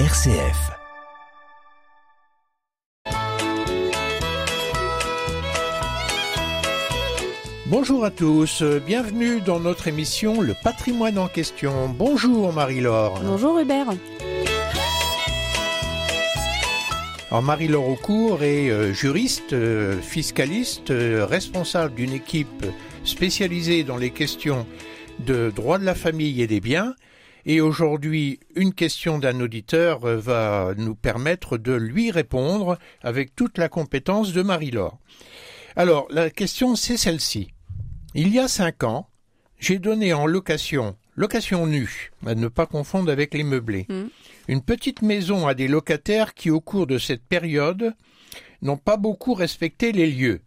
RCF. Bonjour à tous, bienvenue dans notre émission Le patrimoine en question. Bonjour Marie-Laure. Bonjour Hubert. Alors Marie-Laure Aucourt est euh, juriste, euh, fiscaliste, euh, responsable d'une équipe spécialisée dans les questions de droit de la famille et des biens. Et aujourd'hui, une question d'un auditeur va nous permettre de lui répondre avec toute la compétence de Marie-Laure. Alors, la question, c'est celle-ci. Il y a cinq ans, j'ai donné en location, location nue, à ne pas confondre avec les meublés, Mm. une petite maison à des locataires qui, au cours de cette période, n'ont pas beaucoup respecté les lieux.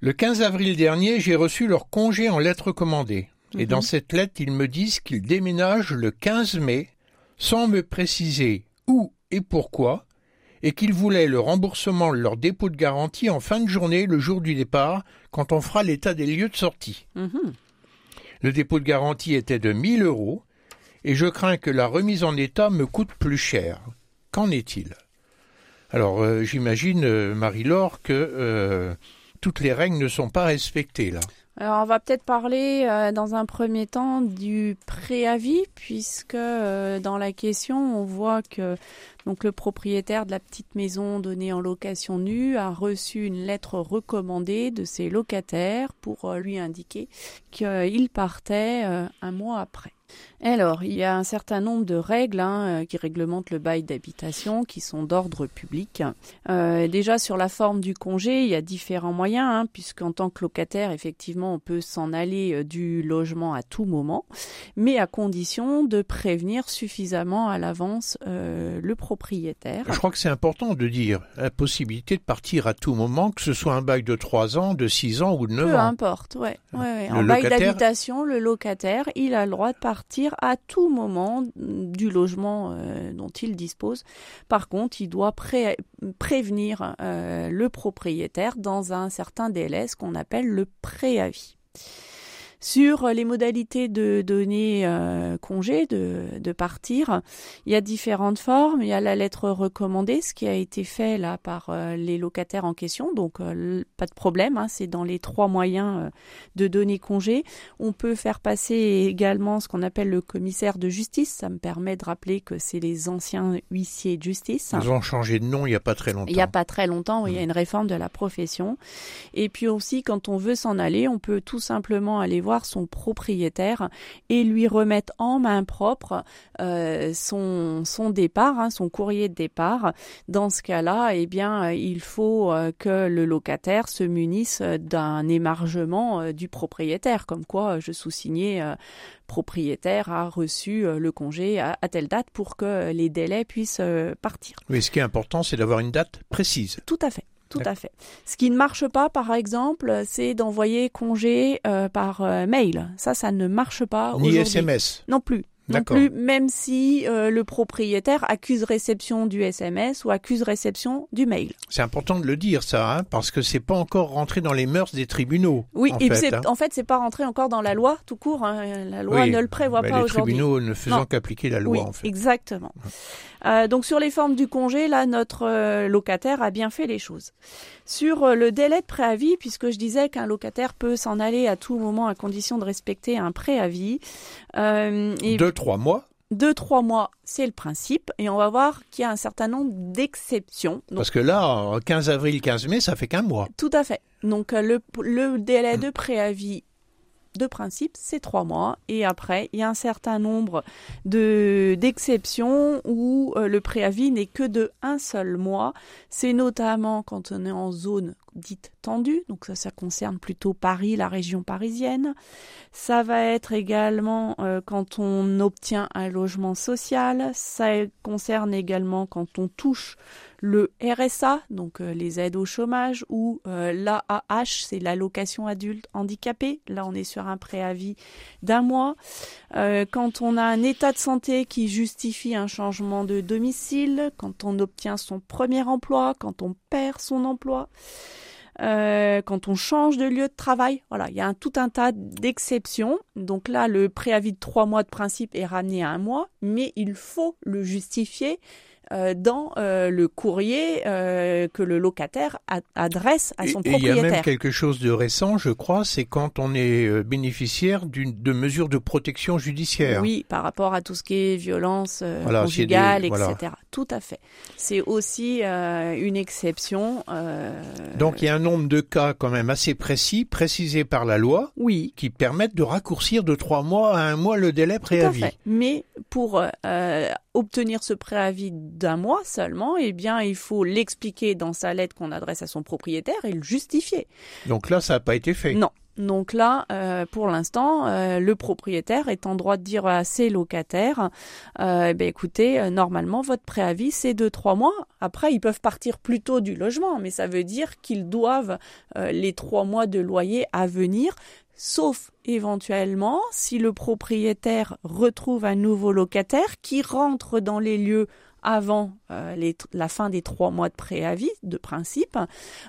Le 15 avril dernier, j'ai reçu leur congé en lettre Et Mhm. dans cette lettre, ils me disent qu'ils déménagent le 15 mai, sans me préciser où et pourquoi, et qu'ils voulaient le remboursement de leur dépôt de garantie en fin de journée, le jour du départ, quand on fera l'état des lieux de sortie. Mhm. Le dépôt de garantie était de 1000 euros, et je crains que la remise en état me coûte plus cher. Qu'en est-il? Alors, euh, j'imagine, euh, Marie-Laure, que euh, toutes les règles ne sont pas respectées, là. Alors on va peut-être parler euh, dans un premier temps du préavis puisque euh, dans la question on voit que donc le propriétaire de la petite maison donnée en location nue a reçu une lettre recommandée de ses locataires pour euh, lui indiquer qu'il partait un mois après. Alors, il y a un certain nombre de règles hein, euh, qui réglementent le bail d'habitation, qui sont d'ordre public. Euh, déjà, sur la forme du congé, il y a différents moyens, hein, puisqu'en tant que locataire, effectivement, on peut s'en aller euh, du logement à tout moment, mais à condition de prévenir suffisamment à l'avance euh, le propriétaire. Je crois que c'est important de dire la possibilité de partir à tout moment, que ce soit un bail de 3 ans, de 6 ans ou de 9 Peu ans. importe, ouais. ouais, ouais. En bail d'habitation, le locataire, il a le droit de partir à tout moment du logement euh, dont il dispose. Par contre, il doit pré- prévenir euh, le propriétaire dans un certain délai, ce qu'on appelle le préavis. Sur les modalités de donner euh, congé, de, de partir, il y a différentes formes. Il y a la lettre recommandée, ce qui a été fait là par euh, les locataires en question. Donc, euh, pas de problème, hein, c'est dans les trois moyens euh, de donner congé. On peut faire passer également ce qu'on appelle le commissaire de justice. Ça me permet de rappeler que c'est les anciens huissiers de justice. Ils ont changé de nom il n'y a pas très longtemps. Il n'y a pas très longtemps, oui, il y a Mm. une réforme de la profession. Et puis aussi, quand on veut s'en aller, on peut tout simplement aller voir son propriétaire et lui remettre en main propre euh, son, son départ, hein, son courrier de départ. Dans ce cas-là, eh bien, euh, il faut euh, que le locataire se munisse d'un émargement du propriétaire, comme quoi je sous-signais euh, propriétaire a reçu le congé à, à telle date pour que les délais puissent partir. Mais ce qui est important, c'est d'avoir une date précise. Tout à fait. Tout à fait. Ce qui ne marche pas, par exemple, c'est d'envoyer congé euh, par euh, mail. Ça, ça ne marche pas Ni. SMS. Non plus. Non plus, même si euh, le propriétaire accuse réception du SMS ou accuse réception du mail. C'est important de le dire, ça, hein, parce que c'est pas encore rentré dans les mœurs des tribunaux. Oui, en et fait, c'est hein. en fait, c'est pas rentré encore dans la loi tout court. hein. La loi Oui, ne le prévoit pas les aujourd'hui. tribunaux ne faisant qu'appliquer la loi, oui, en fait. exactement. Euh, donc sur les formes du congé, là, notre euh, locataire a bien fait les choses. Sur euh, le délai de préavis, puisque je disais qu'un locataire peut s'en aller à tout moment à condition de respecter un préavis, euh, et trois mois, deux trois mois, c'est le principe, et on va voir qu'il y a un certain nombre d'exceptions. Parce que là, en 15 avril, 15 mai, ça fait qu'un mois. tout à fait. Donc euh, le, le délai de préavis de principe, c'est trois mois. Et après, il y a un certain nombre de d'exceptions où euh, le préavis n'est que de un seul mois. C'est notamment quand on est en zone dite tendue, donc ça, ça concerne plutôt Paris, la région parisienne. Ça va être également euh, quand on obtient un logement social. Ça concerne également quand on touche le RSA, donc euh, les aides au chômage, ou euh, l'AAH, c'est l'allocation adulte handicapé. Là, on est sur un préavis d'un mois. Euh, quand on a un état de santé qui justifie un changement de domicile, quand on obtient son premier emploi, quand on perd son emploi. Euh, quand on change de lieu de travail. Voilà, il y a un, tout un tas d'exceptions. Donc là, le préavis de trois mois de principe est ramené à un mois, mais il faut le justifier dans euh, le courrier euh, que le locataire adresse à son propriétaire. il y a même quelque chose de récent, je crois, c'est quand on est bénéficiaire de mesures de protection judiciaire. Oui, par rapport à tout ce qui est violence conjugale, etc. Tout à fait. C'est aussi une exception. Donc il y a un nombre de cas quand même assez précis, précisés par la loi, oui. qui permettent de raccourcir de trois mois à un mois le délai préavis. Tout à fait. Mais pour obtenir ce préavis d'un mois seulement, eh bien, il faut l'expliquer dans sa lettre qu'on adresse à son propriétaire et le justifier. Donc là, ça n'a pas été fait. Non. Donc là, euh, pour l'instant, euh, le propriétaire est en droit de dire à ses locataires, euh, ben écoutez, normalement votre préavis c'est de trois mois. Après, ils peuvent partir plus tôt du logement, mais ça veut dire qu'ils doivent les trois mois de loyer à venir sauf éventuellement si le propriétaire retrouve un nouveau locataire qui rentre dans les lieux avant euh, la fin des trois mois de préavis de principe,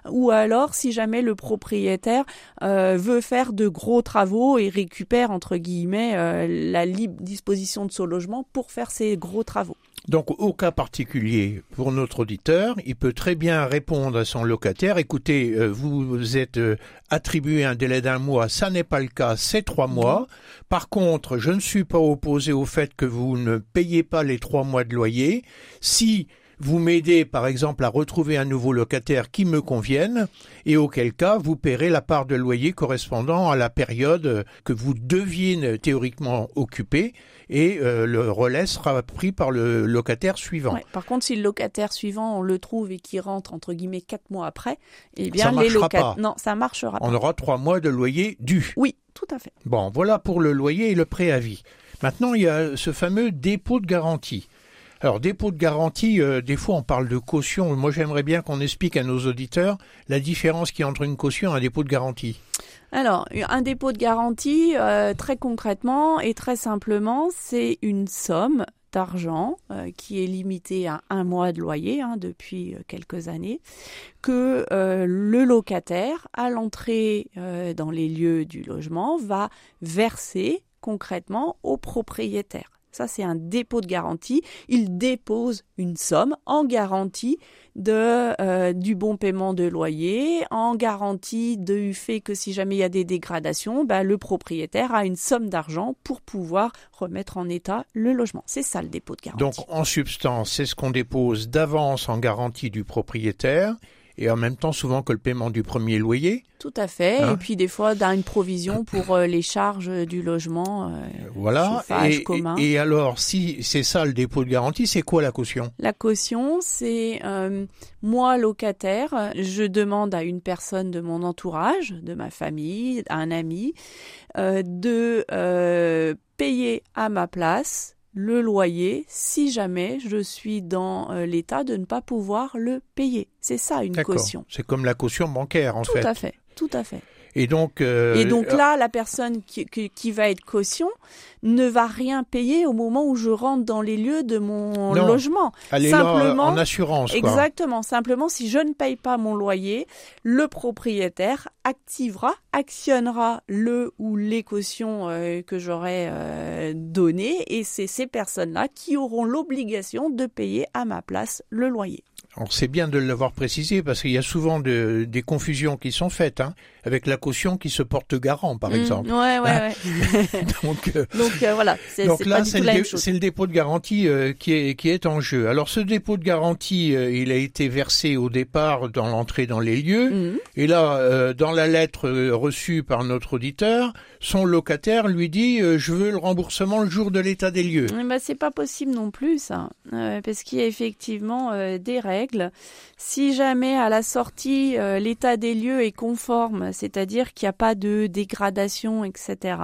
ou alors si jamais le propriétaire euh, veut faire de gros travaux et récupère entre guillemets euh, la libre disposition de son logement pour faire ces gros travaux. Donc au cas particulier, pour notre auditeur, il peut très bien répondre à son locataire, écoutez, euh, vous êtes euh, attribué un délai d'un mois, ça n'est pas le cas, c'est trois mois. Par contre, je ne suis pas opposé au fait que vous ne payez pas les trois mois de loyer. Si vous m'aidez par exemple à retrouver un nouveau locataire qui me convienne, et auquel cas vous paierez la part de loyer correspondant à la période que vous deviez théoriquement occuper, et euh, le relais sera pris par le locataire suivant. par contre, si le locataire suivant on le trouve et qui rentre entre guillemets quatre mois après, eh bien les locataires non, ça marchera pas. On aura trois mois de loyer dû. Oui, tout à fait. Bon, voilà pour le loyer et le préavis. Maintenant, il y a ce fameux dépôt de garantie. Alors, dépôt de garantie, euh, des fois on parle de caution. Moi, j'aimerais bien qu'on explique à nos auditeurs la différence qu'il y a entre une caution et un dépôt de garantie. Alors, un dépôt de garantie, euh, très concrètement et très simplement, c'est une somme d'argent euh, qui est limitée à un mois de loyer hein, depuis quelques années, que le locataire, à l'entrée dans les lieux du logement, va verser concrètement au propriétaire. Ça, c'est un dépôt de garantie. Il dépose une somme en garantie euh, du bon paiement de loyer, en garantie du fait que si jamais il y a des dégradations, bah, le propriétaire a une somme d'argent pour pouvoir remettre en état le logement. C'est ça le dépôt de garantie. Donc, en substance, c'est ce qu'on dépose d'avance en garantie du propriétaire et en même temps souvent que le paiement du premier loyer. Tout à fait. Hein et puis des fois, dans une provision pour euh, les charges du logement. Euh, voilà. Et, commun. Et, alors, si c'est ça le dépôt de garantie, c'est quoi la caution? La caution, c'est euh, moi locataire, je demande à une personne de mon entourage, de ma famille, à un ami, de payer à ma place le loyer si jamais je suis dans euh, l'état de ne pas pouvoir le payer. C'est ça une caution. C'est comme la caution bancaire en fait. Tout à fait, tout à fait. Et donc, euh, et donc là, la personne qui, qui, va être caution ne va rien payer au moment où je rentre dans les lieux de mon logement. Elle simplement, en assurance. Exactement. Simplement, si je ne paye pas mon loyer, le propriétaire activera, actionnera le ou les cautions euh, que j'aurais euh, données, et c'est ces personnes-là qui auront l'obligation de payer à ma place le loyer. Alors c'est bien de l'avoir précisé parce qu'il y a souvent de, des confusions qui sont faites hein, avec la caution qui se porte garant par mmh, exemple. Ouais, ouais, hein ouais. donc, euh, donc euh, voilà. Donc là c'est le, le, dépôt de garantie euh, qui est qui est en jeu. Alors ce dépôt de garantie, il a été versé au départ dans l'entrée dans les lieux mmh. et là dans la lettre reçue par notre auditeur, son locataire lui dit je veux le remboursement le jour de l'état des lieux. Bah c'est pas possible non plus ça parce qu'il y a effectivement des règles si jamais à la sortie l'état des lieux est conforme, c'est-à-dire qu'il n'y a pas de dégradation, etc.,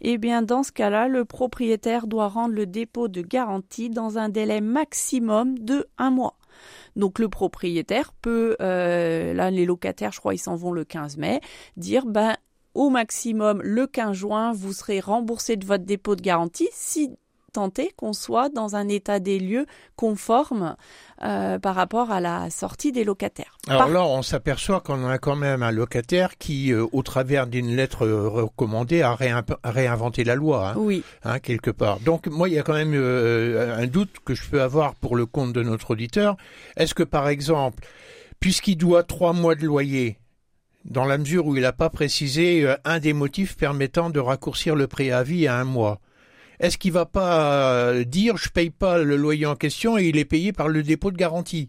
eh bien dans ce cas-là, le propriétaire doit rendre le dépôt de garantie dans un délai maximum de un mois. Donc le propriétaire peut, euh, là les locataires, je crois, ils s'en vont le 15 mai, dire ben au maximum le 15 juin, vous serez remboursé de votre dépôt de garantie. Si tenter qu'on soit dans un état des lieux conforme euh, par rapport à la sortie des locataires. Alors là, on s'aperçoit qu'on a quand même un locataire qui, euh, au travers d'une lettre recommandée, a, réinventé la loi. Hein, oui. Hein, quelque part. Donc moi, il y a quand même euh, un doute que je peux avoir pour le compte de notre auditeur. Est-ce que, par exemple, puisqu'il doit trois mois de loyer, dans la mesure où il n'a pas précisé un des motifs permettant de raccourcir le préavis à un mois, est-ce qu'il va pas euh, dire je paye pas le loyer en question et il est payé par le dépôt de garantie?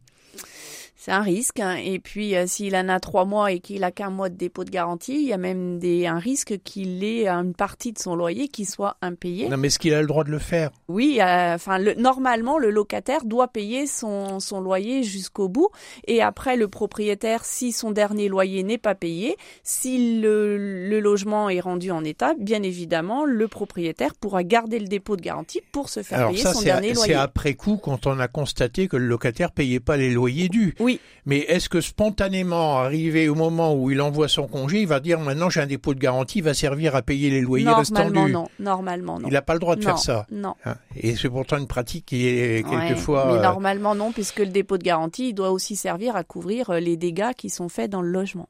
C'est un risque. Hein. Et puis, euh, s'il en a trois mois et qu'il a qu'un mois de dépôt de garantie, il y a même des, un risque qu'il ait une partie de son loyer qui soit impayé. Non, mais est-ce qu'il a le droit de le faire? Oui, euh, enfin, normalement, le locataire doit payer son, son loyer jusqu'au bout. Et après, le propriétaire, si son dernier loyer n'est pas payé, si le, le logement est rendu en état, bien évidemment, le propriétaire pourra garder le dépôt de garantie pour se faire payer son dernier loyer. C'est après coup quand on a constaté que le locataire payait pas les loyers dus. Oui. Mais est-ce que spontanément, arrivé au moment où il envoie son congé, il va dire maintenant j'ai un dépôt de garantie, il va servir à payer les loyers restants dus non, Normalement non. Il n'a pas le droit de faire ça. Non. Hein. Et c'est pourtant une pratique qui est quelquefois. mais euh, normalement non, puisque le dépôt de garantie il doit aussi servir à couvrir euh, les dégâts qui sont faits dans le logement.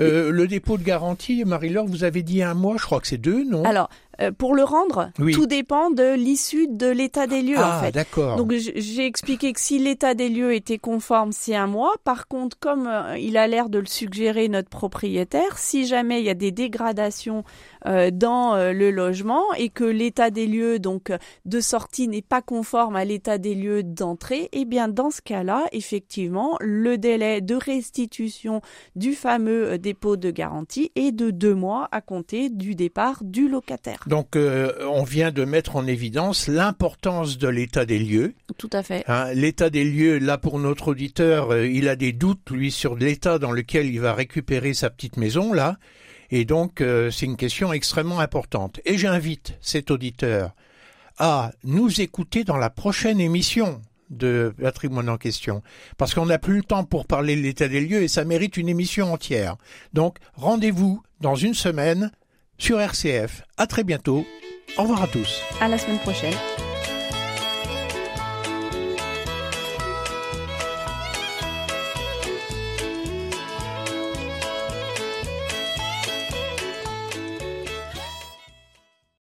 Euh, le dépôt de garantie, Marie-Laure, vous avez dit un mois, je crois que c'est deux, non? Alors, euh, pour le rendre, tout dépend de l'issue de l'état des lieux ah, en fait. d'accord. Donc j'ai expliqué que si l'état des lieux était conforme, c'est un mois. Par contre, comme euh, il a l'air de le suggérer notre propriétaire, si jamais il y a des dégradations euh, dans le logement et que l'état des lieux donc de sortie n'est pas conforme à l'état des lieux d'entrée, eh bien dans ce cas-là, effectivement, le délai de restitution du fameux dépôt de garantie est de deux mois à compter du départ du locataire. Donc, euh, on vient de mettre en évidence l'importance de l'état des lieux. Tout à fait. Hein, l'état des lieux, là pour notre auditeur, euh, il a des doutes lui sur l'état dans lequel il va récupérer sa petite maison là, et donc euh, c'est une question extrêmement importante. Et j'invite cet auditeur à nous écouter dans la prochaine émission de patrimoine en question. Parce qu'on n'a plus le temps pour parler de l'état des lieux et ça mérite une émission entière. Donc, rendez-vous dans une semaine sur RCF. À très bientôt. Au revoir à tous. À la semaine prochaine.